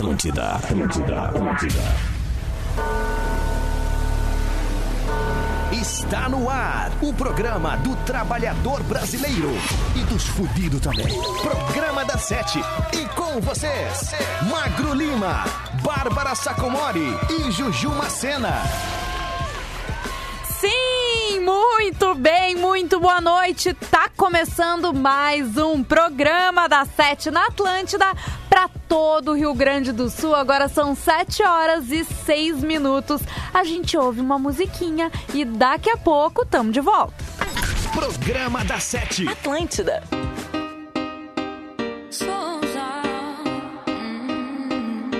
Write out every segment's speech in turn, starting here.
Atlântida, Atlântida, Atlântida. Está no ar o programa do trabalhador brasileiro e dos fudidos também. Programa da Sete. E com vocês, Magro Lima, Bárbara Sacomori e Juju Macena. Sim, muito bem, muito boa noite. Tá começando mais um programa da Sete na Atlântida para todo o Rio Grande do Sul. Agora são 7 horas e 6 minutos. A gente ouve uma musiquinha e daqui a pouco tamo de volta. Programa da Sete. Atlântida. Souza, hum,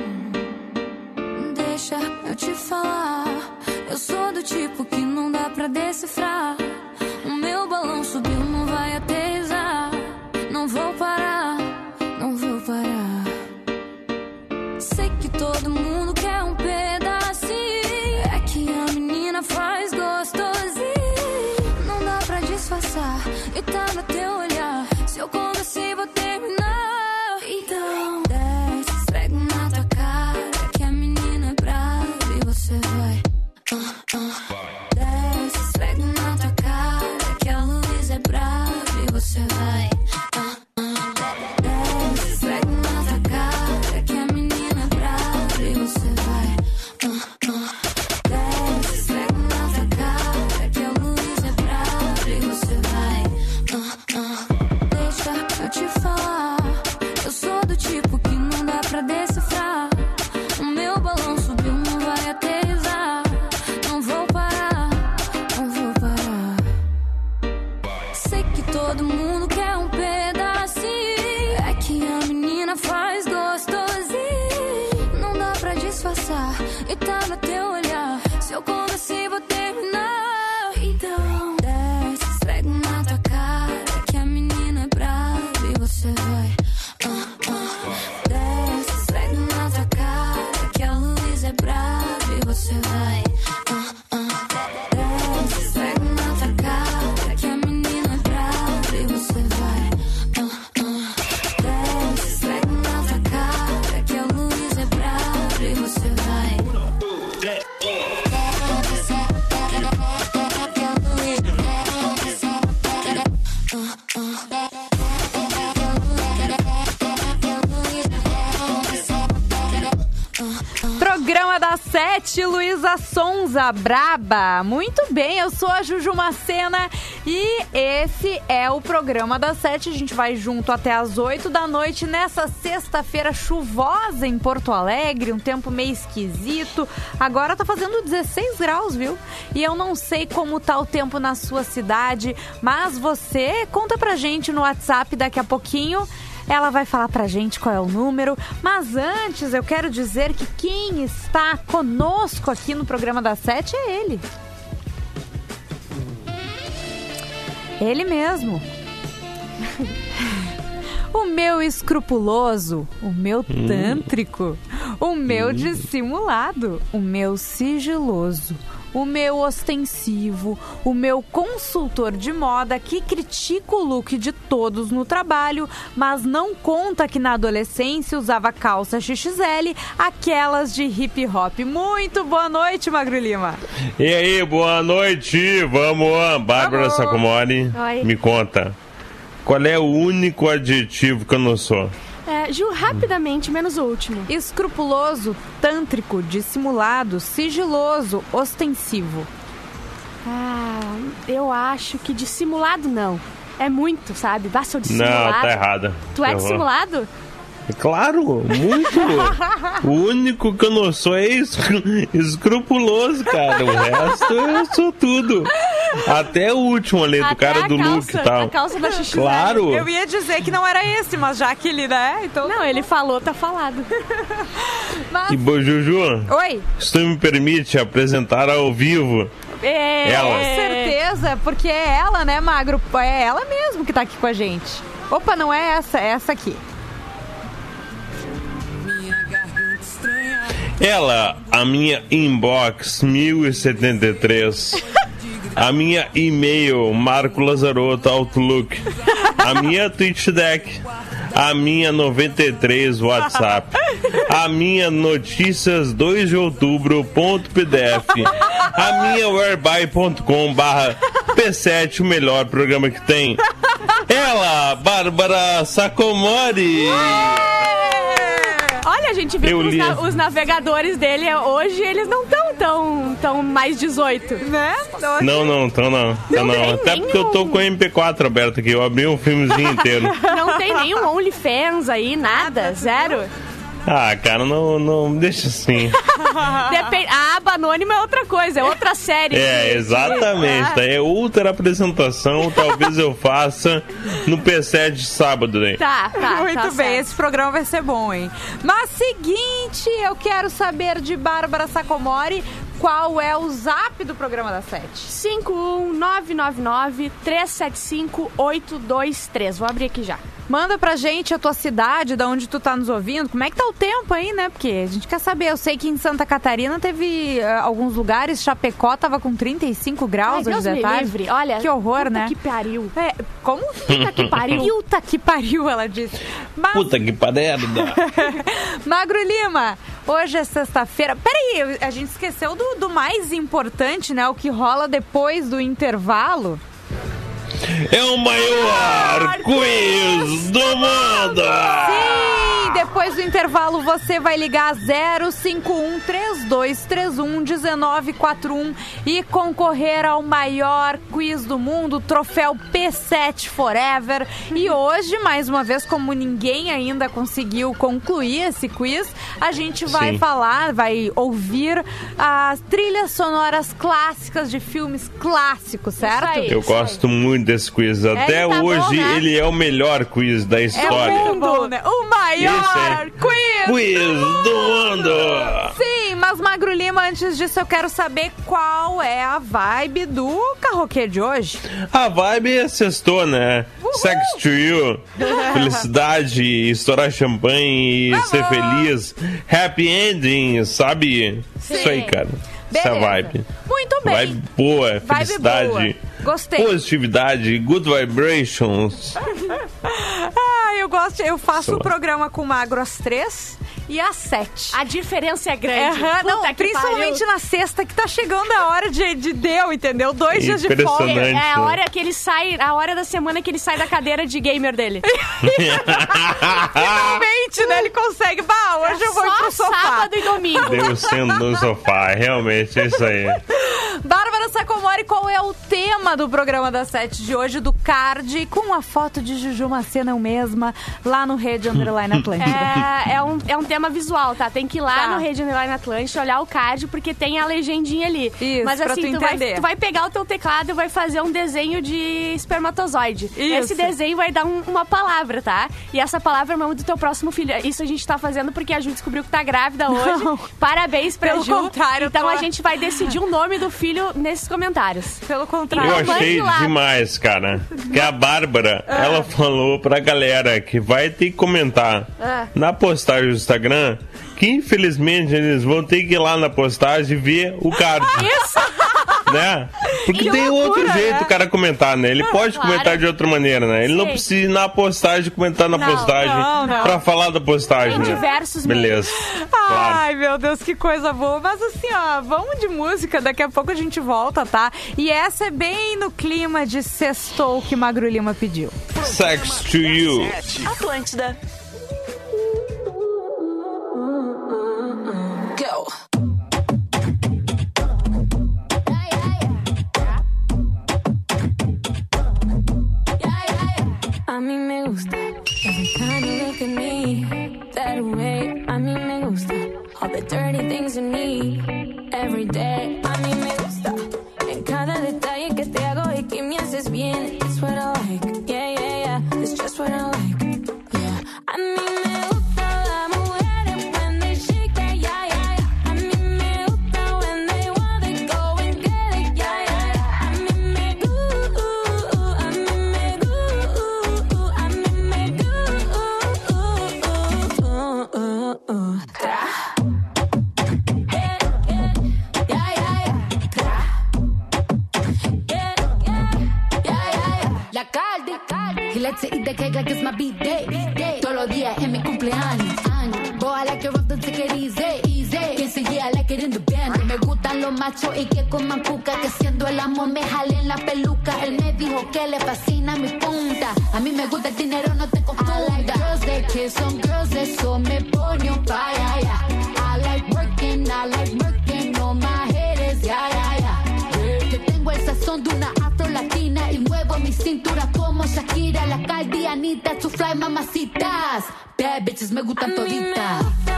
deixa eu te falar. Eu sou do tipo que não dá pra decifrar. O meu balão subiu, não vai aterrissar. Sonza, braba. Muito bem, eu sou a Juju Macena e esse é o programa da Sete. A gente vai junto até as 8 da noite nessa sexta-feira chuvosa em Porto Alegre, um tempo meio esquisito. Agora tá fazendo 16 graus, viu? E eu não sei como tá o tempo na sua cidade, mas você conta pra gente no WhatsApp daqui a pouquinho. Ela vai falar pra gente qual é o número, mas antes eu quero dizer que quem está conosco aqui no programa da Sete é ele. Ele mesmo. O meu escrupuloso, o meu tântrico, o meu dissimulado, o meu sigiloso, o meu ostensivo, o meu consultor de moda que critica o look de todos no trabalho, mas não conta que na adolescência usava calça XXL, aquelas de hip hop. Muito boa noite, Magro Lima. E aí, boa noite, vamos, Bárbara Vamos. Sacomori, Oi. me conta, qual é o único adjetivo que eu não sou? É, Ju, rapidamente, menos o último. Escrupuloso, tântrico, dissimulado, sigiloso, ostensivo. Ah, eu acho que dissimulado não. É muito, sabe? Basta o Não, dissimulado. tá errada. Tu é dissimulado? Claro, muito. o único que eu não sou é es- escrupuloso, cara. O resto eu sou tudo. Até o último ali, do Até cara a do calça, look e tal. A calça da XXL. Claro. Eu ia dizer que não era esse, mas já que ele, né? Então. Não, ele falou, tá falado. Mas... E, bo- Juju, Oi! se tu me permite apresentar ao vivo É, Ela. Com certeza, porque é ela, né, Magro? É ela mesmo que tá aqui com a gente. Opa, não é essa, é essa aqui. Ela, a minha inbox 1073. A minha e-mail Marco Lazarotto Outlook. A minha Twitch Deck. a minha 93 WhatsApp, a minha notícias 2 de outubro ponto PDF, a minha whereby.com barra P7, o melhor programa que tem. Ela, Bárbara Sacomori. Olha, a gente viu que os, na- os navegadores dele hoje, eles não estão tão, tão mais 18. Né? Não, não, então não. Então Não não. Até porque eu tô com o MP4 aberto aqui. Eu abri um filmezinho inteiro. Não tem nenhum OnlyFans aí, nada, zero. Ah, cara, não, não deixa assim. Depende, a aba anônima é outra coisa, é outra série. É, exatamente. de- É outra apresentação. Talvez eu faça no P7 de sábado, né? Tá, tá. Muito tá bem, certo. esse programa vai ser bom, hein? Mas seguinte, eu quero saber de Bárbara Sacomori qual é o zap do programa da Sete. 51999-375-823. Vou abrir aqui já. Manda pra gente a tua cidade, da onde tu tá nos ouvindo. Como é que tá o tempo aí, né? Porque a gente quer saber. Eu sei que em Santa Catarina teve eh, alguns lugares, Chapecó tava com 35 graus Ai, hoje Deus de tarde. livre. Olha, que horror, puta né? que pariu. É, como? Puta que pariu. Puta que pariu, ela disse. Mas, Puta que pareda. Magro Lima, hoje é sexta-feira. Peraí, a gente esqueceu do, do mais importante, né? O que rola depois do intervalo. É o maior quiz do mundo! Sim, depois do intervalo você vai ligar 051 3231 1941 e concorrer ao maior quiz do mundo, o troféu P7 Forever. E hoje, mais uma vez, como ninguém ainda conseguiu concluir esse quiz, a gente vai Sim. falar, vai ouvir as trilhas sonoras clássicas de filmes clássicos, certo? aí. Eu gosto muito desse quiz. Até Ele tá bom, hoje né? ele é o melhor quiz da É história. o mundo, né? O maior quiz Quiz do mundo! Sim, mas Magro Lima, antes disso eu quero saber qual é a vibe do carroquê de hoje. A vibe é sextou, né? Sex to you, felicidade, estourar champanhe e ser feliz. Happy ending, sabe? Isso aí, cara. Essa é a Beleza. vibe. Muito bem. Vibe boa, Vibe felicidade. boa. Gostei. Positividade, good vibrations. Ah, eu gosto, eu faço o lá. programa com Magro às três e às sete. A diferença é grande. Puta não, que principalmente pariu. na sexta, que tá chegando a hora de, de deu, entendeu? Dois dias de folga. É a né? hora que ele sai, a hora da semana que ele sai da cadeira de gamer dele. Finalmente, né? Ele consegue. Bah, hoje eu vou ir Só pro sofá. sábado e domingo. Deu sendo no sofá, realmente, é isso aí. Bárbara Sacomori, qual é o tema do programa das sete de hoje, do card, com a foto de Juju Macena eu mesma, lá no Rede Underline Atlântida? É, é um, é um tema visual, tá? Tem que ir lá Tá. no Rede Underline Atlântica, olhar o card, porque tem a legendinha ali. Isso, Mas pra assim, tu tu, vai, entender. tu vai pegar o teu teclado e vai fazer um desenho de espermatozoide. Isso. Esse desenho vai dar um- uma palavra, tá? E essa palavra é o nome do teu próximo filho. Isso a gente tá fazendo porque a Ju descobriu que tá grávida hoje. Não. Parabéns pra Pelo Ju. contrário, eu Então tô- a gente vai decidir o nome do filho nesses comentários. Pelo Eu contrário. Então, achei demais, cara. Que a Bárbara, Ah. ela falou pra galera que vai ter que comentar Ah. na postagem do Instagram que infelizmente eles vão ter que ir lá na postagem ver o card. Isso! Né? Porque Que tem loucura, outro jeito né? o cara comentar, né? Ele pode claro. comentar de outra maneira, né? Ele não Sim. precisa ir na postagem comentar na Não, postagem não, não. pra falar da postagem. Tem né? diversos Beleza. Claro. Ai, meu Deus, que coisa boa. Mas assim, ó, vamos de música, daqui a pouco a gente volta, tá? E essa é bem no clima de sextou que Magro Lima pediu. Sex to you. Atlântida. Selecta.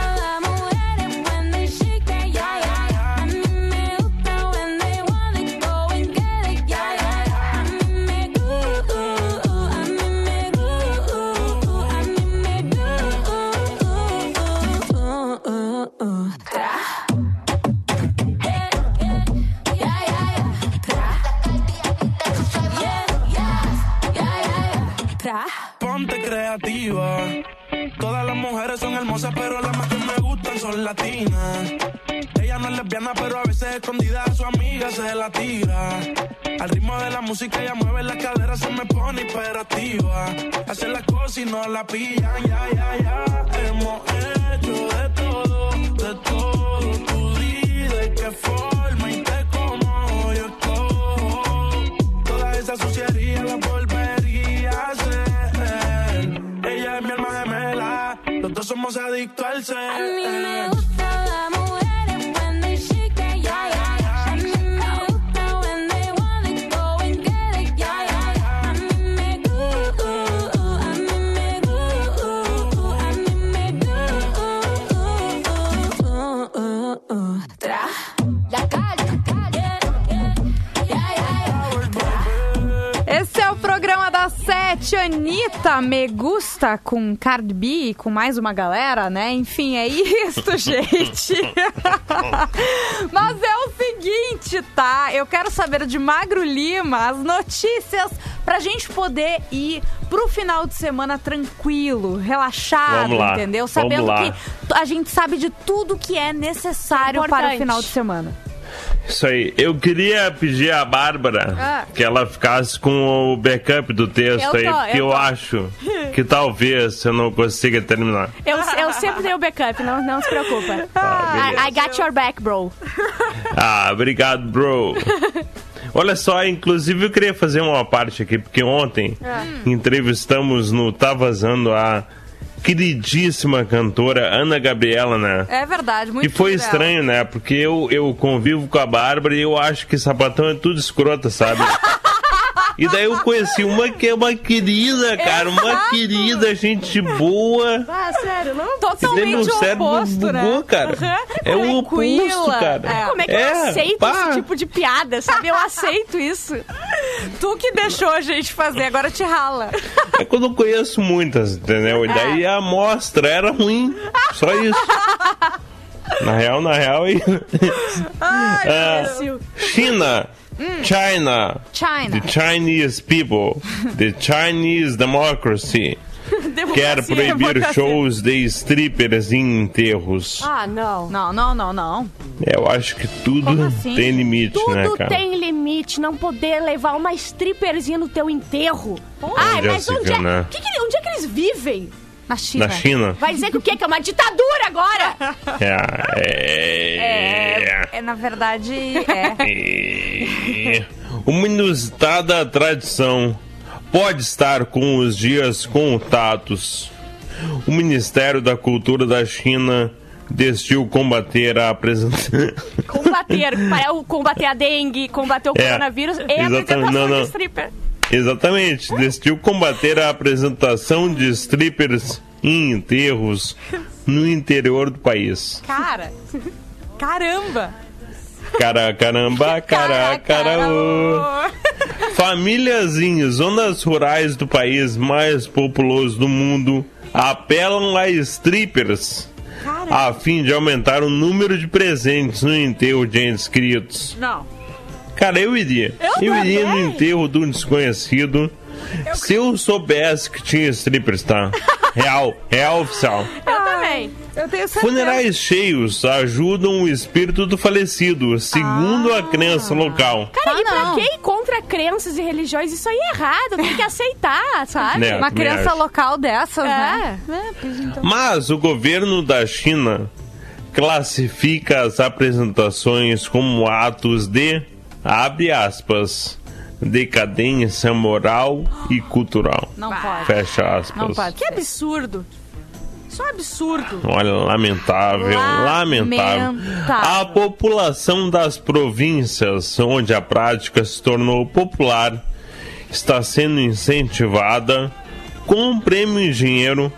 Al ritmo de la música ella mueve la cadera, se me pone hiperactiva. Hace las cosas y no la pillan, ya, ya, ya. Hemos hecho de todo, de todo. Tú di de qué forma y te como yo escojo. Toda esa suciedad la volvería a hacer. Ella es mi alma gemela, los dos somos adictos al ser. Anitta, Me Gusta, com Cardi B, e com mais uma galera, né? Enfim, é isso, gente. Mas é o seguinte, tá? Eu quero saber de Magro Lima as notícias pra gente poder ir pro final de semana tranquilo, relaxado, Vamos lá, entendeu? vamos Sabendo lá. que a gente sabe de tudo que é necessário para o Importante. final de semana. Isso aí. Eu queria pedir à Bárbara Ah. que ela ficasse com o backup do texto Eu aí, tô, porque eu eu, acho que talvez eu não consiga terminar. Eu, eu sempre tenho backup, não, não se preocupa. Tá, I, beleza. I got your back, bro. Ah, obrigado, bro. Olha só, inclusive eu queria fazer uma parte aqui, porque ontem entrevistamos no Tá Vazando a queridíssima cantora Ana Gabriela, né? É verdade, muito E foi estranho, né? Porque eu, eu convivo com a Bárbara e eu acho que sapatão é tudo escrota, sabe? E daí eu conheci uma que é uma querida, cara, uma querida, gente boa. Ah, sério, não? E Totalmente meu cérebro oposto, bugou, né? cara. É o oposto, Tranquila. cara. É. Como é que eu aceito pá. esse tipo de piada, sabe? Eu aceito isso. Tu que deixou a gente fazer, agora te rala. É quando eu conheço muitas, entendeu? E daí a amostra era ruim. Só isso. Na real, na real. E... Ah, China. China. China. The Chinese people. The Chinese democracy. Quer proibir democracia. shows de strippers em enterros. Ah, não. Não, não, não, não. Eu acho que tudo assim? tem limite, né, Tudo cara? tem limite, não poder levar uma stripperzinha no teu enterro. Ai, é mas onde é, né? que que- onde é que eles vivem? Na China. Na China? Vai dizer que o quê? Que é uma ditadura agora? É. É, é, na verdade, é. É. Uma inusitada tradição pode estar com os dias contatos. O Ministério da Cultura da China decidiu combater a apresentação. Combater, para combater a dengue, combater o É, coronavírus e a apresentação Não, não. de stripper. Exatamente, decidiu combater a apresentação de strippers em enterros no interior do país. Cara, caramba. Cara, caramba, cara, cara. Famílias em zonas rurais do país mais populoso do mundo apelam a strippers a fim de aumentar o número de presentes no enterro de inscritos. Não. Cara, eu iria. Eu iria no enterro de um desconhecido. Se eu soubesse que tinha strippers, tá? Real, real oficial. Eu também. Eu tenho certeza. Funerais cheios ajudam o espírito do falecido, segundo a crença local. Cara, Ah, e pra não. quem contra crenças e religiões, isso aí é errado, tem que aceitar, sabe? Né? Uma acho. local dessas, É. né? É, pois então. Mas o governo da China classifica as apresentações como atos de, abre aspas, decadência moral e cultural. Não pode. Fecha aspas. Não pode. Que absurdo. Isso é um absurdo. Olha, lamentável, lamentável. Lamentável. A população das províncias onde a prática se tornou popular está sendo incentivada com um prêmio em dinheiro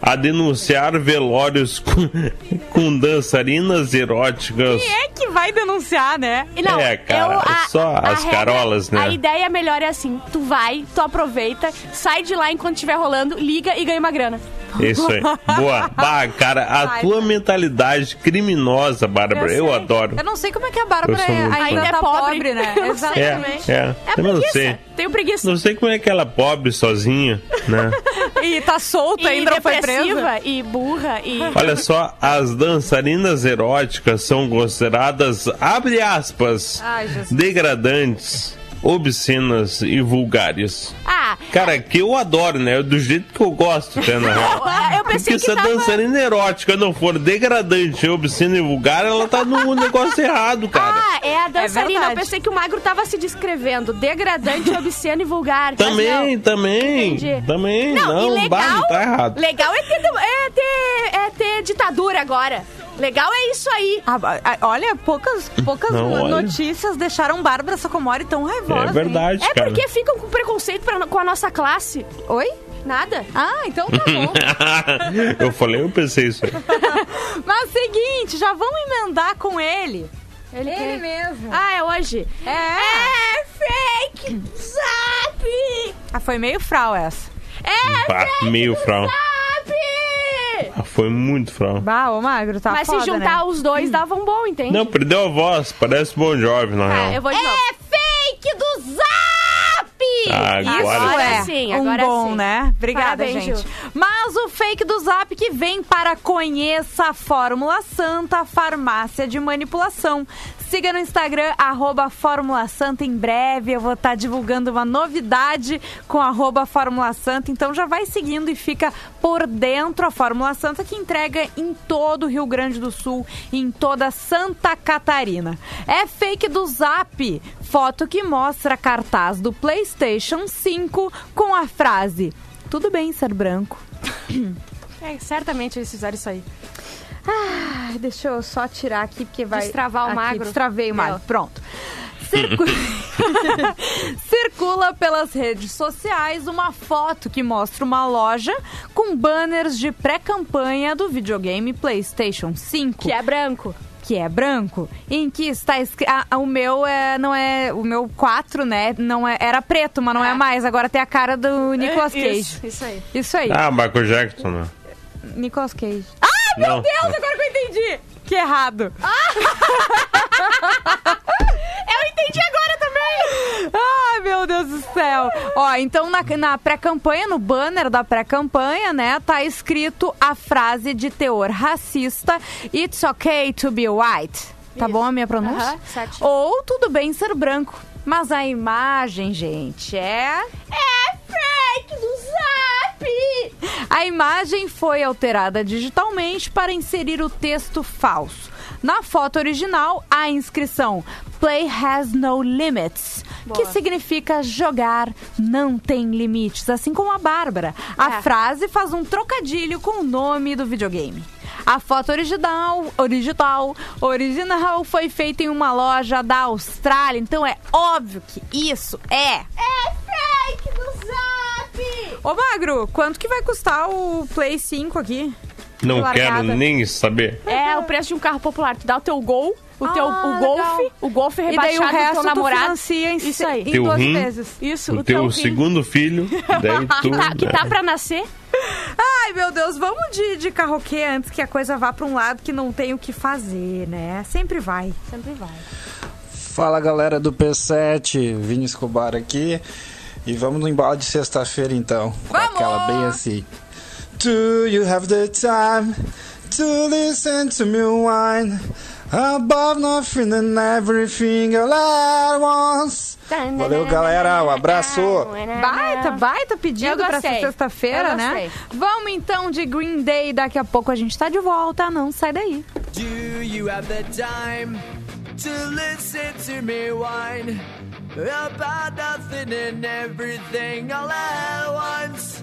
a denunciar velórios com, com dançarinas eróticas. Quem é que vai denunciar, né? Não, É, cara, eu- só as carolas, né? A ideia melhor é assim: tu vai, tu aproveita, sai de lá enquanto estiver rolando, liga e ganha uma grana. Isso aí. Boa. Bah, cara, a Vai, tua vai. mentalidade criminosa, Bárbara, eu, Eu adoro. Eu não sei como é que a Bárbara muito ainda fã. tá É pobre. pobre, né? Eu sei. É, Exatamente. é. É Eu não sei. Tenho preguiça. Não sei como é que ela é pobre sozinha, né? E tá solta, E ainda foi presa. e burra, e... Olha só, as dançarinas eróticas são consideradas, abre aspas, Ai, degradantes, obscenas e vulgares. Ah, Cara, que eu adoro, né? Do jeito que eu gosto, até, na real. eu pensei Porque se a tava... dançarina erótica não for degradante, obscena e vulgar, ela tá no negócio errado, cara. Ah, é a dançarina. verdade. eu pensei que o magro tava se descrevendo. Degradante, obsceno e vulgar. Também, não. também, Entendi. também, Não, não, legal, bah, tá errado. legal é ter, é, ter, é ter ditadura agora. Legal é isso aí. Ah, ah, olha, poucas, poucas Não, olha. notícias deixaram Bárbara Sacomori tão raivosa. É hein? verdade, É cara. porque ficam com preconceito pra- com a nossa classe. Oi? Nada. Ah, então tá bom. eu falei, eu pensei isso aí. Mas seguinte, já vamos emendar com ele. Ele, Ele quer- mesmo. Ah, é hoje? É. É fake zap! Ah, foi meio frau essa. É Bah, meio frau. zap! Ah, foi muito frau. Bah, ô magro, tá Mas foda, se juntar né? os dois, dava um bom, entende? Não, perdeu a voz, parece Bon Jovi, na Ah, real. eu vou de novo. É fake do Zap! Ah, Isso agora é sim, um agora bom, sim. né? Obrigada, Parabéns, gente. Ju. Mas o fake do Zap que vem para Conheça a Fórmula Santa, farmácia de manipulação. Siga no Instagram, arroba Fórmula Santa. Em breve eu vou estar divulgando uma novidade com arroba Fórmula Santa. Então já vai seguindo e fica por dentro a Fórmula Santa que entrega em todo o Rio Grande do Sul e em toda Santa Catarina. É fake do Zap. Foto que mostra cartaz do PlayStation 5 com a frase: Tudo bem ser branco. É, certamente eles fizeram isso aí. Ai, deixa eu só tirar aqui porque vai. Destravar o aqui, magro. Destravei o magro. Pronto. Circu- Circula pelas redes sociais uma foto que mostra uma loja com banners de pré-campanha do videogame PlayStation 5 Que é branco. que é branco, em que está escrito. o meu é, não é. O meu 4, né? Não é, era preto, mas não é, É. mais. Agora tem a cara do Nicolas Cage. Isso, isso aí. Isso aí. Ah, Michael Jackson, né? Nicolas Cage. Ah, meu Não. Deus, agora que eu entendi! Que errado. Eu entendi agora também! Ai, meu Deus do céu. Ó, então na, na pré-campanha, no banner da pré-campanha, né, tá escrito a frase de teor racista: It's okay to be white. Tá Isso. bom a minha pronúncia? Ou tudo bem ser branco. Mas a imagem, gente, é. É fake do zap! A imagem foi alterada digitalmente para inserir o texto falso. Na foto original, a inscrição Play has no limits, Boa. que significa jogar não tem limites, assim como a Bárbara. A É. frase faz um trocadilho com o nome do videogame. A foto original, original, original foi feita em uma loja da Austrália, então é óbvio que isso é É fake do zap! Ô Magro, quanto que vai custar o Play 5 aqui? Não Largada. quero nem saber. É o preço de um carro popular. Tu dá o teu gol, o teu Ah, o golfe, legal. o golfe E daí rebaixado o do resto teu tu namorado. financia em, Isso aí. em Teu 12 rim. vezes. Isso, o teu rim. segundo filho, daí tu. Que tá, que né? tá pra nascer. Ai, meu Deus, vamos de, de carroquê antes que a coisa vá pra um lado que não tem o que fazer, né? Sempre vai. Sempre vai. Fala galera do P7, Vini Escobar aqui. E vamos no embalo de sexta-feira então. Com Vamos! aquela bem assim. Do you have the time to listen to me whine above nothing and everything all at once. Valeu, galera. Um abraço. Baita, baita pedido pra essa sexta-feira, né? Vamos então de Green Day. Daqui a pouco a gente tá de volta. Não sai daí. Do you have the time to listen to me whine about nothing and everything all at once?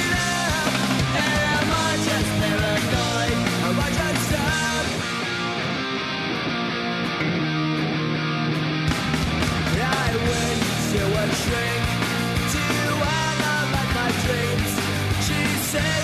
to a shrink to analyze my dreams. She says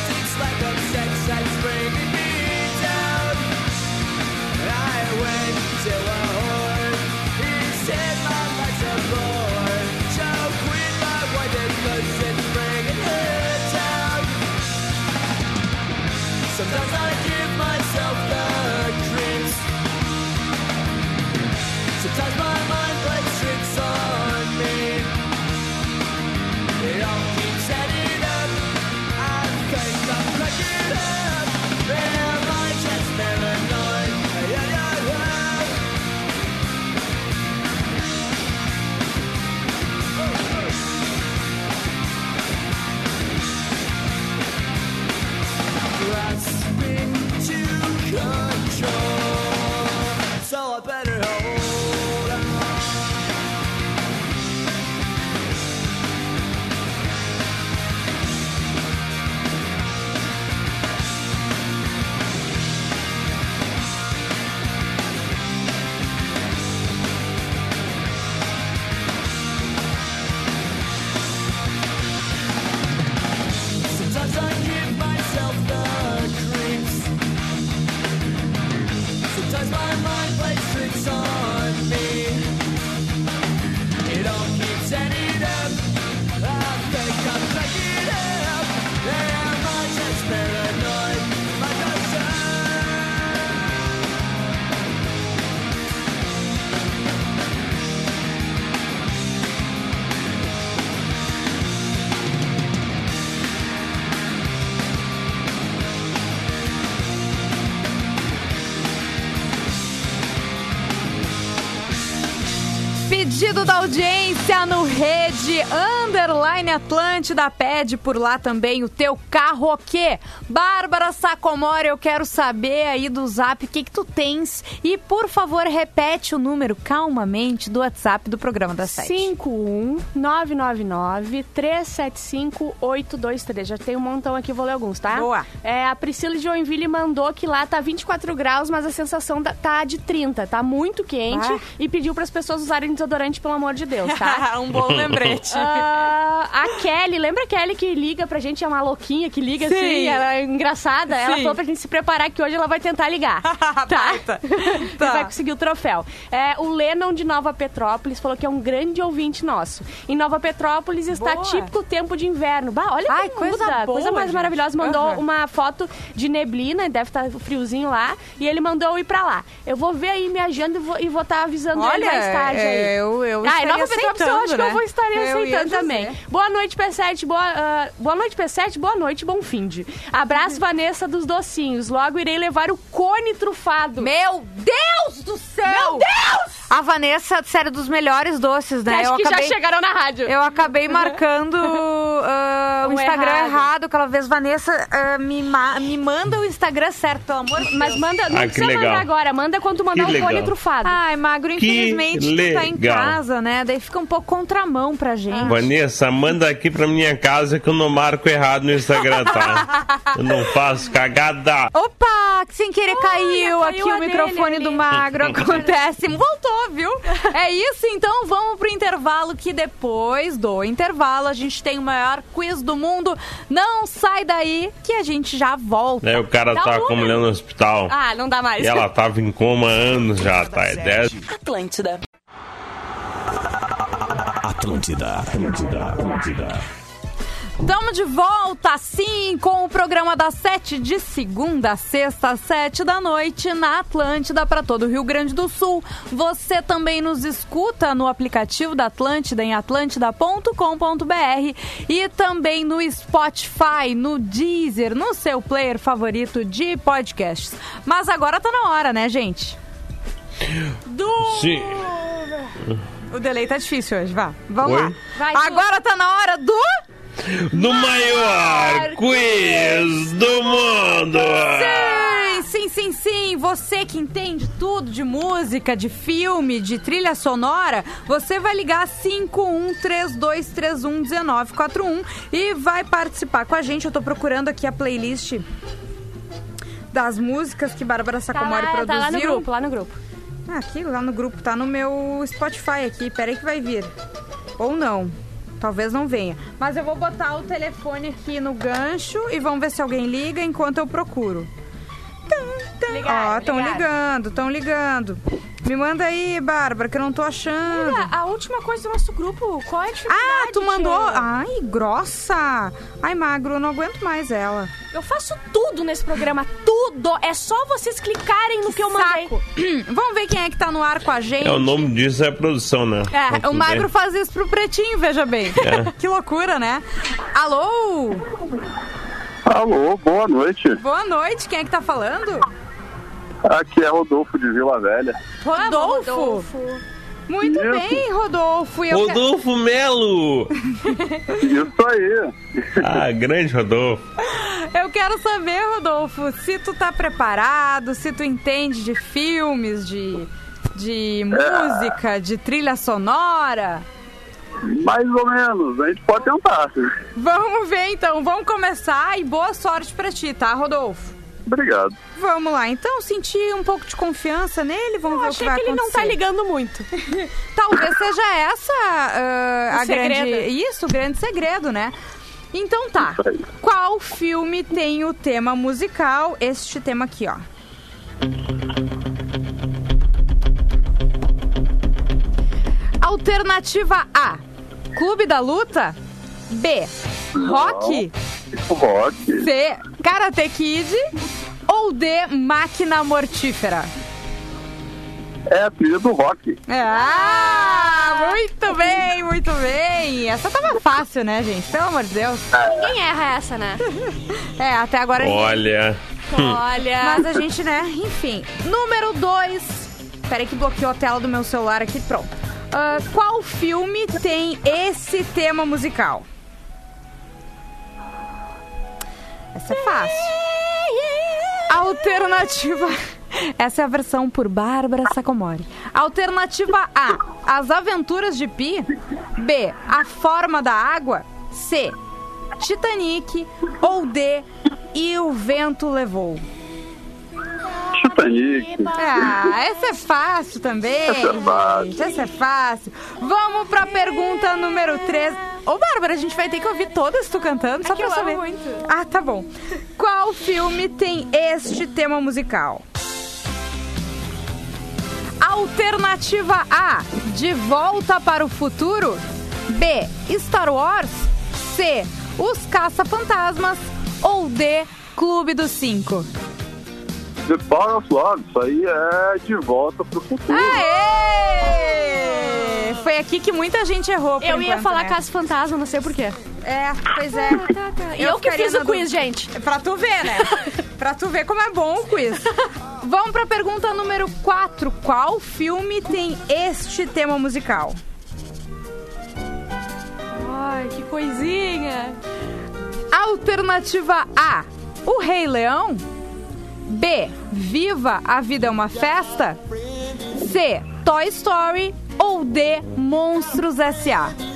da audiência no Rede Underline Atlântida. Pede por lá também o teu carro o quê? Bárbara Sacomori, eu quero saber aí do zap o que, que tu tens. E por favor, repete o número calmamente do WhatsApp do programa da Sete. 51999-375-823. Já tem um montão aqui, vou ler alguns, tá? Boa. É, a Priscila de Joinville mandou que lá tá 24 graus, mas a sensação tá de 30. Tá muito quente Ah. e pediu para as pessoas usarem desodorante, pelo amor de Deus, tá? um bom lembrete. Ah, a Kelly, lembra a Kelly que liga pra gente? É uma louquinha que liga Sim. assim, ela é engraçada. Ela Sim. falou pra gente se preparar que hoje ela vai tentar ligar. tá? E Tá. vai conseguir o troféu. É, o Lennon de Nova Petrópolis falou que é um grande ouvinte nosso. Em Nova Petrópolis está Boa. típico tempo de inverno. Bah, olha Ai, que coisa muda, boa, coisa mais gente. maravilhosa. Mandou Aham. uma foto de neblina, deve estar friozinho lá, e ele mandou eu ir pra lá. Eu vou ver aí minha agenda e vou estar tá avisando ele Olha, mais tarde aí. é, eu, eu Ah, Nova Petrópolis eu acho aceitando, que eu né? vou estar Eu ia aceitando também. Boa noite, P7. Boa, ah, boa noite, P7. Boa noite, bom finde. Abraço, Vanessa dos Docinhos. Logo irei levar o cone trufado. Meu Deus do céu! Meu Deus! A Vanessa, sério, dos melhores doces, né? acho eu que acabei, já chegaram na rádio. Eu acabei marcando ah, o Instagram errado. errado. Aquela vez, Vanessa, ah, me, ma- me manda o Instagram certo, pelo amor de Mas Deus. manda, não Ah, que precisa legal. mandar agora. Manda quando mandar Que um legal. trufado. Ai, Magro, infelizmente tu tá em casa, né? Daí fica um pouco contramão pra gente. Vanessa, manda aqui pra minha casa que eu não marco errado no Instagram, tá? Eu não faço cagada. Opa, que sem querer caiu, caiu aqui o microfone ali. do Magro. Acontece. Voltou, viu? É isso, então vamos pro intervalo que depois do intervalo a gente tem o maior quiz do mundo. Não sai daí que a gente já volta. Né, o cara Dá tá um mulher no hospital. Ah, não dá mais. E ela tava em coma há anos já, tá? É 10 Atlântida. Atlântida, Atlântida, Atlântida. Estamos de volta, sim, com o programa das sete de segunda a sexta, às sete da noite, na Atlântida, para todo o Rio Grande do Sul. Você também nos escuta no aplicativo da Atlântida, em atlântida.com.br e também no Spotify, no Deezer, no seu player favorito de podcasts. Mas agora tá na hora, né, gente? Do... Sim. O delay tá difícil hoje, vá. Vamos Oi? lá. Vai, agora tá na hora do... Do maior quiz do mundo! Sim, sim, sim, sim. Você que entende tudo de música, de filme, de trilha sonora, você vai ligar 5132311941 e vai participar com a gente. Eu tô procurando aqui a playlist das músicas que Bárbara Tá Sacomori lá, produziu. tá lá no grupo, lá no grupo. Ah, aqui lá no grupo, tá no meu Spotify aqui. Peraí que vai vir. Ou não. Talvez não venha. Mas eu vou botar o telefone aqui no gancho e vamos ver se alguém liga enquanto eu procuro. Ó, estão ligando, estão ligando. Me manda aí, Bárbara, que eu não tô achando. Olha, a última coisa do nosso grupo, qual é a dificuldade? Ah, tu mandou. tia? Ai, grossa. Ai, magro, eu não aguento mais ela. Eu faço tudo nesse programa, tudo. É só vocês clicarem no que eu mandei. Saco. Vamos ver quem é que tá no ar com a gente. É, o nome disso é produção, né? É, Então, o magro bem. faz isso pro pretinho, veja bem. É. que loucura, né? Alô? Alô, boa noite. Boa noite, quem é que tá falando? Aqui é Rodolfo de Vila Velha. Rodolfo. Rodolfo. Muito Isso. bem, Rodolfo. Eu Rodolfo Melo! Isso aí. Ah, grande Rodolfo. Eu quero saber, Rodolfo, se tu tá preparado, se tu entende de filmes, de, de música, de trilha sonora. Mais ou menos, a gente pode tentar. Vamos ver então, vamos começar e boa sorte pra ti, tá, Rodolfo? Obrigado. Vamos lá, então senti um pouco de confiança nele, vamos Eu ver o que achei vai que ele não acontecer. tá ligando muito. Talvez seja essa O a segredo. grande. Isso, o grande segredo, né? Então tá. Qual filme tem o tema musical? Este tema aqui, ó. Alternativa A: Clube da Luta. B: Rock. Rock. C: Karate Kid. Ou D: Máquina Mortífera. É a trilha do rock. Ah, muito bem, muito bem. Essa tava fácil, né, gente? Pelo amor de Deus. Ninguém erra essa, né? É, até agora. ninguém- Olha. Olha. Mas a gente, né? Enfim. Número 2. Peraí que bloqueou a tela do meu celular aqui. Pronto. Ah, qual filme tem esse tema musical? Essa é fácil. Alternativa. Essa é a versão por Bárbara Sacomori. Alternativa A: As Aventuras de Pi. B: A Forma da Água. C: Titanic. Ou D: E o Vento Levou. Titanic. Ah, essa é fácil também. Essa é fácil. gente, Essa é fácil. Vamos pra pergunta número 3. Ô, Bárbara, a gente vai ter que ouvir todas tu cantando, só que pra eu saber. amo muito. Ah, tá bom. Qual filme tem este tema musical? Alternativa A: De Volta para o Futuro. B: Star Wars. C: Os Caça-Fantasmas. Ou D: Clube dos Cinco. The Power of Love. Isso aí é de volta pro futuro. Aê! Foi aqui que muita gente errou. Eu ia enquanto, falar né? Caso Fantasma, não sei porquê. É, pois é. E eu, que ficaria fiz o quiz, dúvida. gente. Pra tu ver, né? pra tu ver como é bom o quiz. Vamos pra pergunta número 4. Qual filme tem este tema musical? Ai, que coisinha. Alternativa A: O Rei Leão. B: Viva a Vida é uma Festa. C: Toy Story. Ou D: Monstros S.A.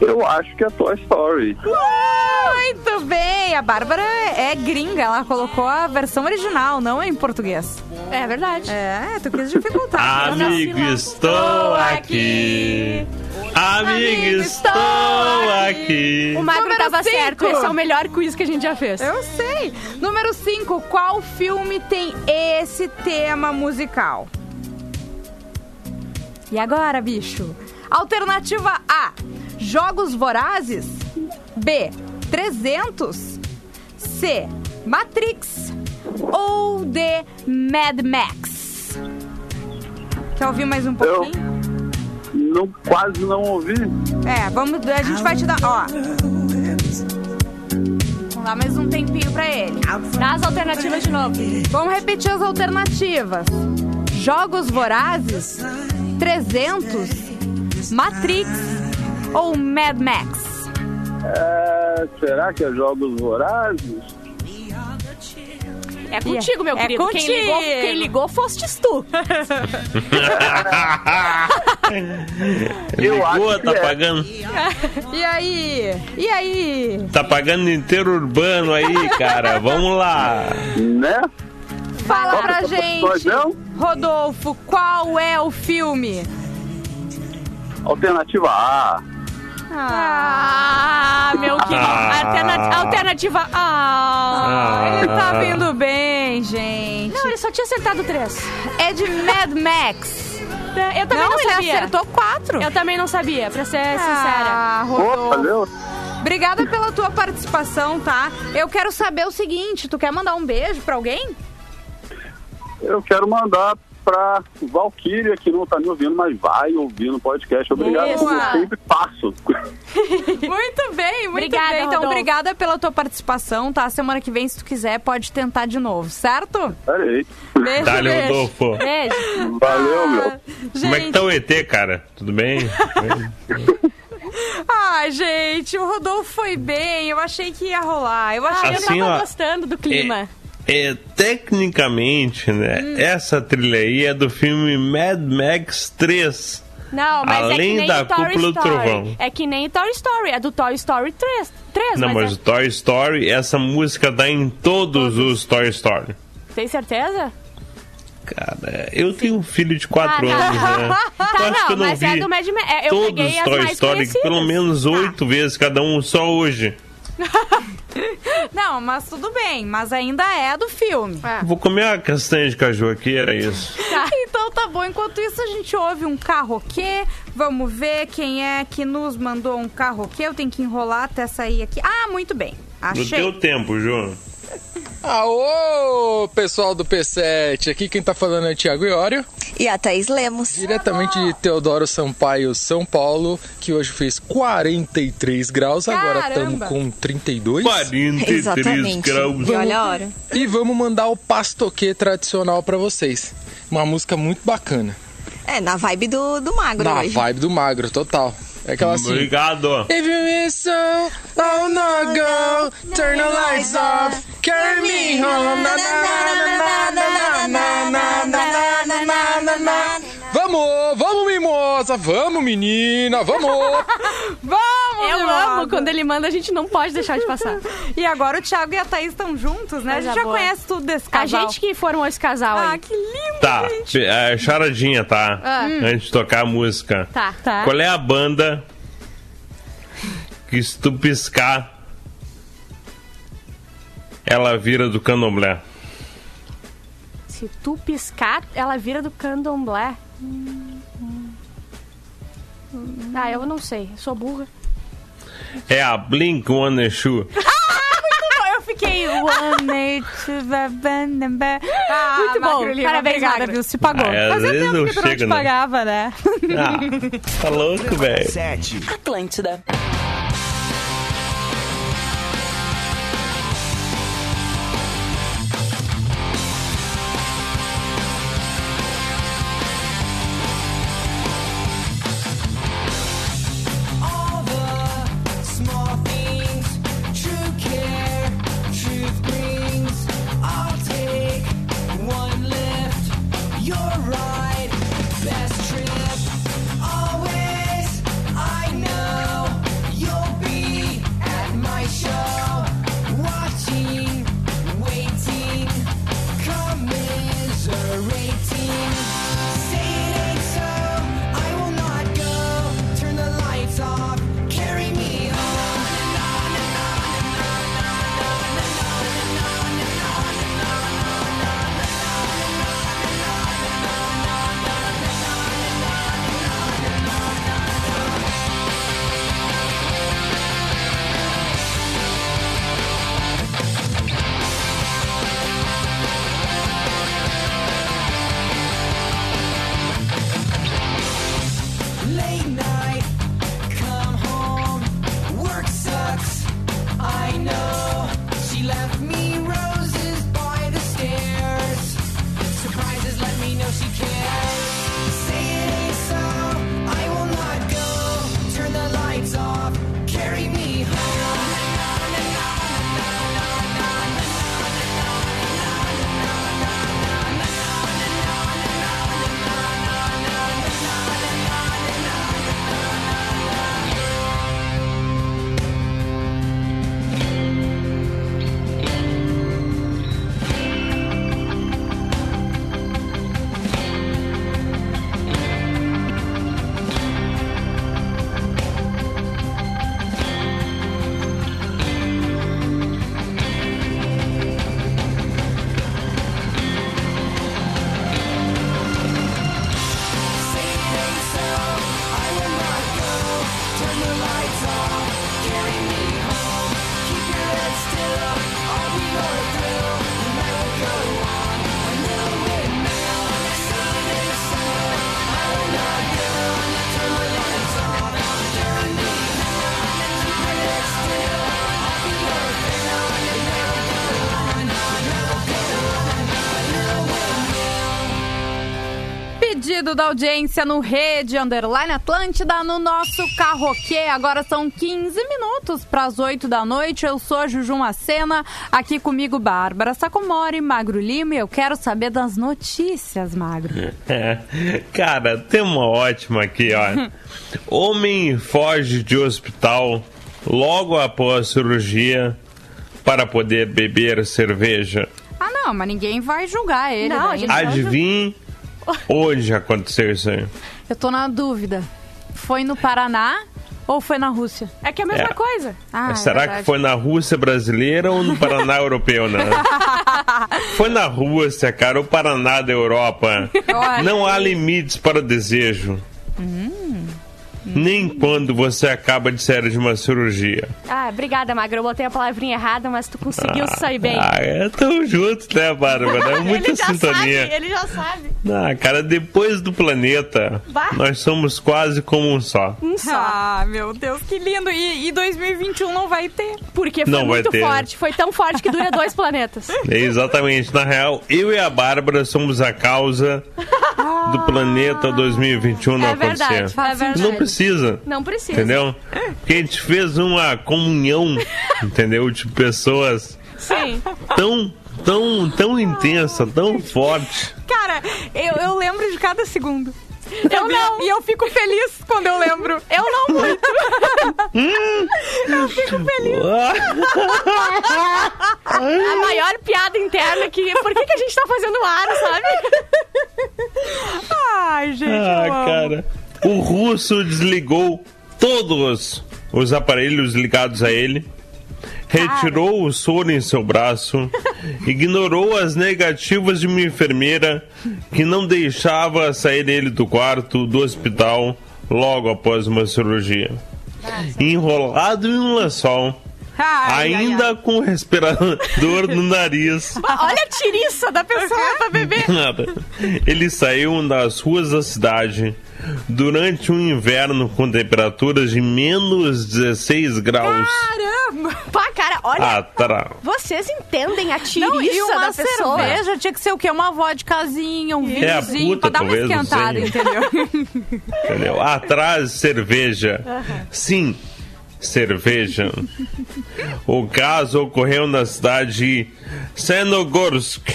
Eu acho que é Toy Story. Muito bem, a Bárbara é gringa, ela colocou a versão original, não em português. É verdade. É, tu quis dificultar. Amigo, estou aqui. Amigo, estou aqui. O Magro Número tava cinco. certo. Esse é o melhor quiz que a gente já fez. Eu sei. Número 5, qual filme tem esse tema musical? E agora, bicho? Alternativa A: Jogos Vorazes. B: 300. C: Matrix. Ou D: Mad Max. Quer ouvir mais um pouquinho? Não, quase não ouvi. É, vamos, a gente vai te dar, ó. Vamos dar mais um tempinho pra ele. Dá as alternativas de novo. Vamos repetir as alternativas. Jogos Vorazes, 300, Matrix ou Mad Max? É, será que é Jogos Vorazes? É contigo, meu É querido. Quem contigo. ligou, quem ligou fostes tu. Eu Ligou, acho que tá é. pagando. E aí? E aí? Tá pagando inteiro urbano aí, cara. Vamos lá. Né? Fala pra gente? Rodolfo, qual é o filme? Alternativa A. Ah, meu querido. Ah. Alterna- alternativa. Ah. Ele tá vindo bem, gente. Não, ele só tinha acertado três. É de Mad Max. Eu também não, Não, ele sabia. acertou quatro. Eu também não sabia, pra ser sincera. Ah, Pô, Rodolfo. valeu. Obrigada pela tua participação, tá? Eu quero saber o seguinte, tu quer mandar um beijo pra alguém? Eu quero mandar pra Valkyria, que não tá me ouvindo, mas vai ouvir no podcast. Obrigado, eu sempre faço. Muito bem, muito Obrigada, bem. Então, Rodolfo. obrigada pela tua participação, tá? Semana que vem, se tu quiser, pode tentar de novo, certo? Peraí. Beijo, Dale, beijo. Rodolfo. Beijo. Valeu, meu. Gente, Como é que tá o ET, cara? Tudo bem? Ai, gente, o Rodolfo foi bem. Eu achei que ia rolar. Eu achei Ah, eu Assim, tava ó, gostando do clima. É, tecnicamente, né? Hum. Essa trilha aí é do filme Mad Max 3. Não, mas é Além que nem da Toy cúpula do Story. trovão. É que nem Toy Story. É do Toy Story 3. 3 Não, mas mas o Toy Story, essa música tá em todos os Toy Story. é... Tem certeza? Cara, eu tenho um filho de 4 Ah, anos, né? Tá, Eu acho não, que eu não mas vi é do Mad Max. É, eu todos Toy Story conhecidas. pelo menos oito vezes cada um só hoje. Não, mas tudo bem. Mas ainda é do filme. É. Vou comer uma castanha de caju aqui, era isso. Então tá bom. Enquanto isso, a gente ouve um carroquê. Vamos ver quem é que nos mandou um carroquê. Eu tenho que enrolar até sair aqui. Ah, muito bem. No Achei. teu tempo, João. Aô, pessoal do P7, aqui quem tá falando é o Thiago Iório, E a Thaís Lemos. diretamente de Teodoro Sampaio, São Paulo, que hoje fez 43 graus, agora estamos Caramba. com 32. 43 Exatamente. graus. E olha a hora. E vamos mandar o pastoquê tradicional pra vocês. Uma música muito bacana. É, na vibe do, do magro Na hoje. vibe do magro, total. É aquela assim. Obrigado. If you miss so long ago, turn the lights off, carry me home. Na, na, na, na, na, na, na, na, na, na, na, na, na. Vamos, vamos, mimosa, vamos, menina, vamos. Vamos, Eu amo quando ele manda, a gente não pode deixar de passar. E agora o Thiago e a Thaís estão juntos, né? a Coisa gente já boa. conhece tudo desse A casal. gente que formou esse casal Ah, aí. que lindo, Tá, gente. é, charadinha, tá? Antes de tocar a música. Tá. Tá. Qual é a banda que se tu piscar, ela vira do candomblé? Se tu piscar, ela vira do candomblé. Ah, eu não sei. Sou burra. É a Blink One Shoe. Eu fiquei one. Ah, Muito bom. Parabéns, Magro. viu? Se pagou. Ah, às Fazia vezes tempo eu que tu não chego, te pagava, né? Ah, tá louco, velho. 7. Atlântida. Da audiência no Rede Underline Atlântida, no nosso carroquê. Agora são 15 minutos para as 8 da noite. Eu sou a Juju Macena, aqui comigo Bárbara Sacomori, Magro Lima. E eu quero saber das notícias, Magro. É. Cara, tem uma ótima aqui, ó. Homem foge de hospital logo após cirurgia para poder beber cerveja. Ah, não, mas ninguém vai julgar ele. Não, a daí. gente- Onde aconteceu isso aí? Eu tô na dúvida. Foi no Paraná ou foi na Rússia? É que é a mesma É. coisa. Ah, é Será verdade. que foi na Rússia brasileira ou no Paraná europeu, né? Foi na Rússia, cara, o Paraná da Europa. Não há limites para o desejo. Nem quando você acaba de sair de uma cirurgia. Ah, obrigada, Magra. Eu botei a palavrinha errada, mas tu conseguiu sair bem. Ah, é tão juntos, né, Bárbara? É muita ele sintonia. sabe, ele já sabe. Ah, cara, depois do planeta, Bah. nós somos quase como um só. Um só. Ah, meu Deus, que lindo. E, e 2021 não vai ter. Porque foi Não vai muito ter. forte. Foi tão forte que dura dois planetas. É exatamente. Na real, eu e a Bárbara somos a causa do planeta 2021 não É acontecer. verdade, faz Não sentido. Precisa. Não precisa. Entendeu? Porque a gente fez uma comunhão, entendeu? De pessoas Sim. tão, tão, tão intensa, tão forte. Cara, eu, eu lembro de cada segundo. Eu não. E eu fico feliz quando eu lembro. Eu não muito. Eu fico feliz. A maior piada interna que... Por que, que a gente tá fazendo ar, sabe? Ai, gente, Ah, amo. cara. O russo desligou todos os aparelhos ligados a ele, retirou o soro em seu braço, ignorou as negativas de uma enfermeira que não deixava sair ele do quarto do hospital logo após uma cirurgia. Enrolado em um lençol, Ai, ai, ainda ai. com o respirador no nariz. Olha a tiriça da pessoa pra beber. Nada. Ele saiu nas ruas da cidade durante um inverno com temperaturas de menos 16 graus. Caramba! Pá, cara, olha... Atrás. Vocês entendem a tiriça Não, e uma da pessoa? cerveja tinha que ser o quê? Uma vodkazinha, um É, a vinhozinho, puta, pra dar uma esquentada, entendeu? Entendeu? Atrás, cerveja. Sim, cerveja. O caso ocorreu na cidade de Senogorsk.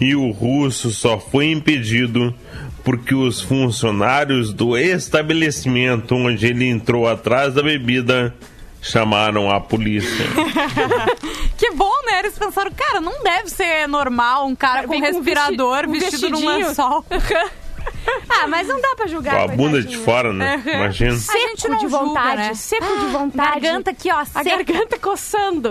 E o russo só foi impedido porque os funcionários do estabelecimento onde ele entrou atrás da bebida chamaram a polícia. que bom, né? Eles pensaram, cara, não deve ser normal um cara com Vem com um respirador vesti- um vestido num lençol. Ah, mas não dá pra Com julgar, a bunda de fora, né? Imagina. A gente Seco não de julga, vontade, né? seco de vontade. Garganta aqui, ó, A seca. garganta coçando.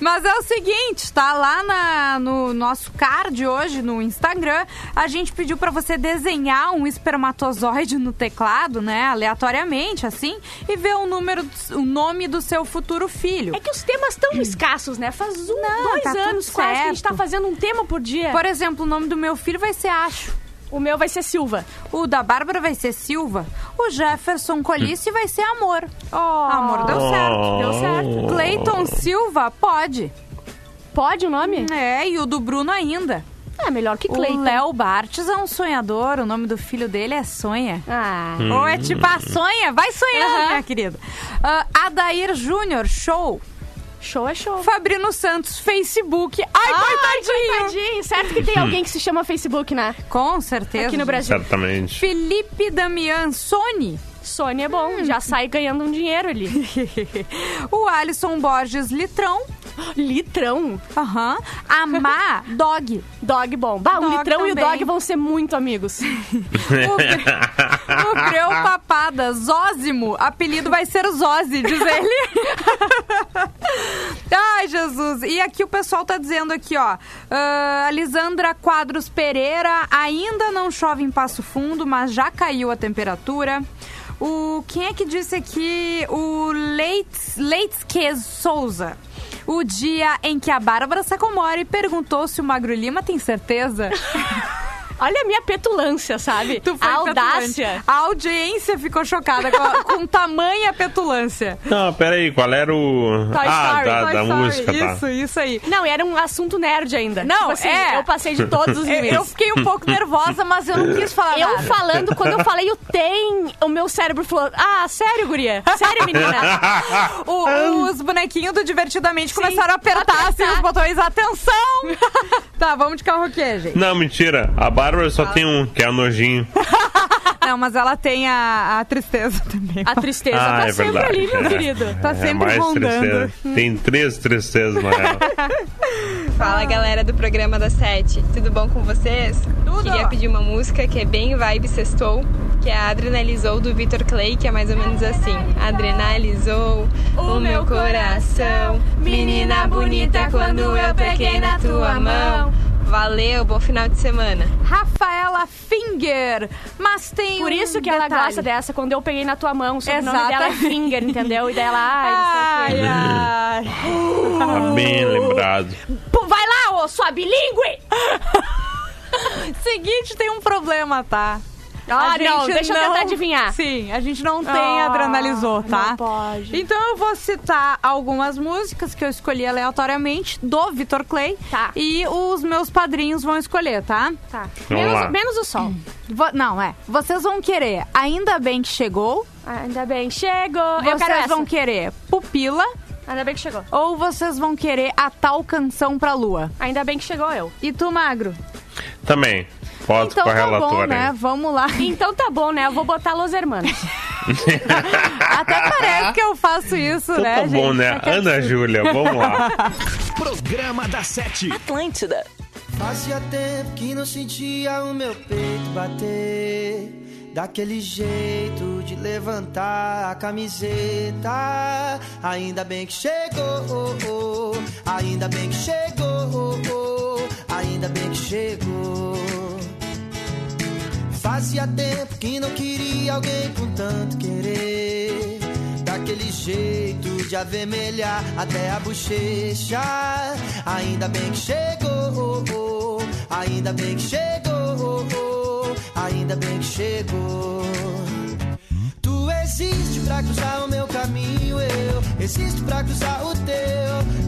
Mas é o seguinte, tá lá na- no nosso card hoje no Instagram, a gente pediu pra você desenhar um espermatozoide no teclado, né, aleatoriamente, assim, e ver o número, o nome do seu futuro filho. É que os temas estão escassos, né? Faz um, Não, dois tá anos quase que a gente tá fazendo um tema por dia. Por exemplo, o nome do meu filho vai ser Acho. O meu vai ser Silva. O da Bárbara vai ser Silva. O Jefferson Colice vai ser Amor. Oh, Amor deu certo. Deu certo. Cleiton Silva pode. Pode o nome? É, e o do Bruno ainda. É melhor que O Cleiton. Léo Bartes é um sonhador. O nome do filho dele é Sonha. Ah. Ou é tipo a Sonha? Vai sonhando, Aham. minha querida. Ah, Adair Júnior, show. Show é show. Fabrino Santos, Facebook. Ai, coitadinho. coitadinho. Certo que tem alguém que se chama Facebook, né? Com certeza. Aqui no Brasil. Certamente. Felipe Damian Sony. Sony é bom, já sai ganhando um dinheiro ali. o Alisson Borges Litrão. Litrão? Aham. A Má Dog. Dog bom. Bah, o Dog Litrão e o também. Dog vão ser muito amigos. O Greu Papada, Zózimo. Apelido vai ser Zózi, diz ele. Ai, Jesus. E aqui o pessoal tá dizendo aqui, ó. a Lisandra Quadros Pereira, ainda não chove em Passo Fundo, mas já caiu a temperatura. O, quem é que disse aqui? O Leitz, Leitzquez Souza. O dia em que a Bárbara Sacomori perguntou se o Magro Lima tem certeza. Olha a minha petulância, sabe? Tu foi a petulante. audácia. A audiência ficou chocada com, a- com tamanha petulância. Não, peraí, qual era o. Toy ah, Story, da, Toy da Story, música, tá. Isso, isso aí. Não, era um assunto nerd ainda. Não, Tipo assim, é. Eu passei de todos os limites. eu fiquei um pouco nervosa, mas eu não quis falar Eu nada. falando, quando eu falei o tem, o meu cérebro falou: Ah, sério, guria? Sério, menina? O- os bonequinhos do Divertidamente começaram a apertar, assim, os botões. Atenção! tá, vamos de karaokê, gente. Não, mentira. A Bárbara só tem um, que é a nojinho. Não, mas ela tem a, a tristeza também. A tristeza ah, tá é sempre verdade. ali, meu é. querido. Tá É sempre mais rondando. tristeza. Tem três tristezas na real. Fala galera do programa da Sete, tudo bom com vocês? Tudo. Queria pedir uma música que é bem vibe sextou, que é a Adrenalizou do Vitor Clay, que é mais ou menos assim: Adrenalizou o meu coração, menina bonita quando eu peguei na tua mão. Valeu, bom final de semana. Rafaela Finger. Mas tem Por um isso que ela detalhe. gosta dessa, quando eu peguei na tua mão, o sobrenome dela é. Finger, entendeu? E daí ela, ai. Ai, ai. Tá bem lembrado. Vai lá, ô sua bilíngue! Seguinte, tem um problema, tá? Ah, A não, gente deixa eu tentar adivinhar. Sim, a gente não tem Ah, adrenalizou, tá? não pode. Então eu vou citar algumas músicas que eu escolhi aleatoriamente do Vitor Clay. Tá. E os meus padrinhos vão escolher, tá? Tá. Vamos lá. Menos, menos o sol. Vo- não, é. Vocês vão querer Ainda Bem Que Chegou. Ainda bem, chegou. eu quero Vocês essa. vão querer Pupila. Ainda bem que chegou. Ou vocês vão querer A Tal Canção Pra Lua. Ainda bem que chegou eu. E tu, Magro? Também. Foto então com a tá bom, relatora. né? aí. Vamos lá. Então tá bom, né? Eu vou botar Los Hermanos. Até parece que eu faço isso, Então né, tá bom, gente? né? Ana Júlia, vamos lá. Programa da Sete. Atlântida. Fazia tempo que não sentia o meu peito bater. Daquele jeito de levantar a camiseta. Ainda bem que chegou, ainda bem que chegou, ainda bem que chegou. Fazia tempo que não queria alguém com tanto querer. Daquele jeito de avermelhar até a bochecha. Ainda bem que chegou, ainda bem que chegou, ainda bem que chegou. Tu existe pra cruzar o meu caminho, eu existo pra cruzar o teu.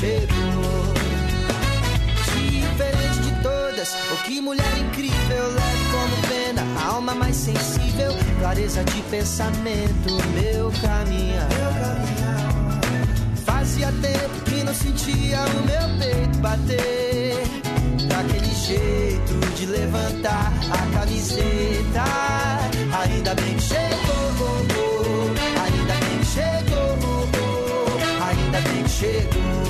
chegou. Diferente de todas, oh que mulher incrível, leve como pena, a alma mais sensível, clareza de pensamento, meu caminhar. Fazia tempo que não sentia o meu peito bater. Daquele jeito de levantar a camiseta. Ainda bem que chegou, ainda bem que chegou, ainda bem que chegou.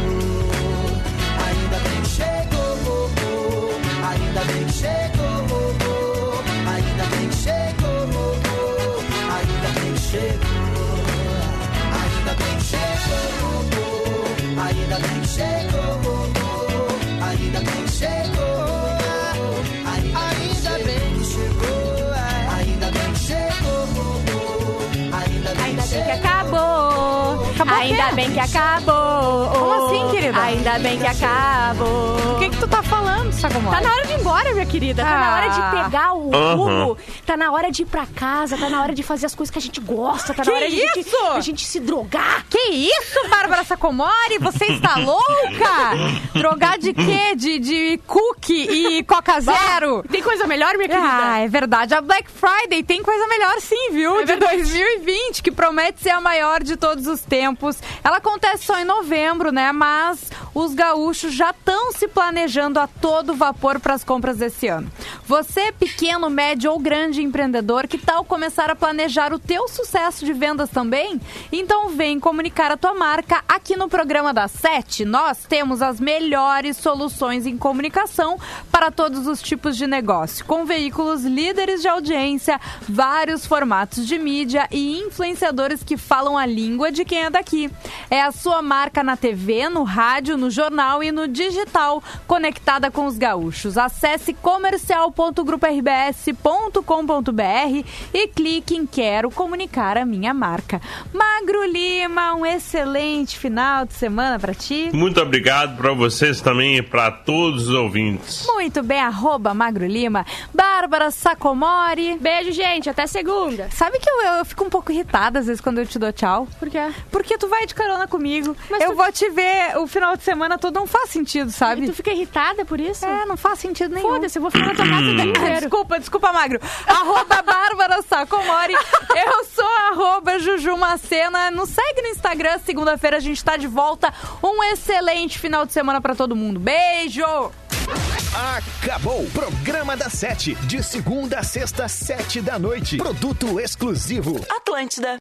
Ainda bem que chegou, ainda bem chegou, ainda bem chegou, ainda bem chegou, ainda bem chegou, ainda bem chegou, Ainda bem que acabou. Como assim, querida? Ainda bem que acabou. O que que tu tá Tá na hora de ir embora, minha querida. Tá na Ah. hora de pegar o rumo. Tá na hora de ir pra casa. Tá na hora de fazer as coisas que a gente gosta. Tá Que na hora de a gente, isso? a gente se drogar. Que isso, Bárbara Sacomori? Você está louca? Drogar de quê? De, de cookie e Coca Zero? Tem coisa melhor, minha querida? Ah, é verdade. A Black Friday tem coisa melhor sim, viu? É de verdade. 2020, que promete ser a maior de todos os tempos. Ela acontece só em novembro, né? Mas os gaúchos já estão se planejando a todo vapor para as compras desse ano. Você, pequeno, médio ou grande empreendedor, que tal começar a planejar o teu sucesso de vendas também? Então vem comunicar a tua marca aqui no programa da Sete. Nós temos as melhores soluções em comunicação para todos os tipos de negócio, com veículos líderes de audiência, vários formatos de mídia e influenciadores que falam a língua de quem é daqui. É a sua marca na TV, no rádio, no jornal e no digital, conectada com os gaúchos. Acesse comercial.gruporbs.com.br e clique em Quero comunicar a minha marca. Magro Lima, um excelente final de semana para ti. Muito obrigado para vocês também e para todos os ouvintes. Muito bem, arroba Magro Lima. Bárbara Sacomori. Beijo, gente. Até segunda. Sabe que eu, eu fico um pouco irritada às vezes quando eu te dou tchau? Por quê? Porque tu vai de carona comigo. Mas eu tu- vou te ver o final de semana todo, não faz sentido, sabe? E tu fica irritada por isso? É, não faz sentido nenhum. Foda-se, eu vou ficar na tua casa o dia inteiro. Desculpa, desculpa, Magro. Arroba Bárbara Sacomori. Eu sou arroba Juju Macena. Nos segue no Instagram. Segunda-feira a gente tá de volta. Um excelente final de semana pra todo mundo. Beijo! Acabou! Programa da Sete. De segunda a sexta, sete da noite. Produto exclusivo. Atlântida.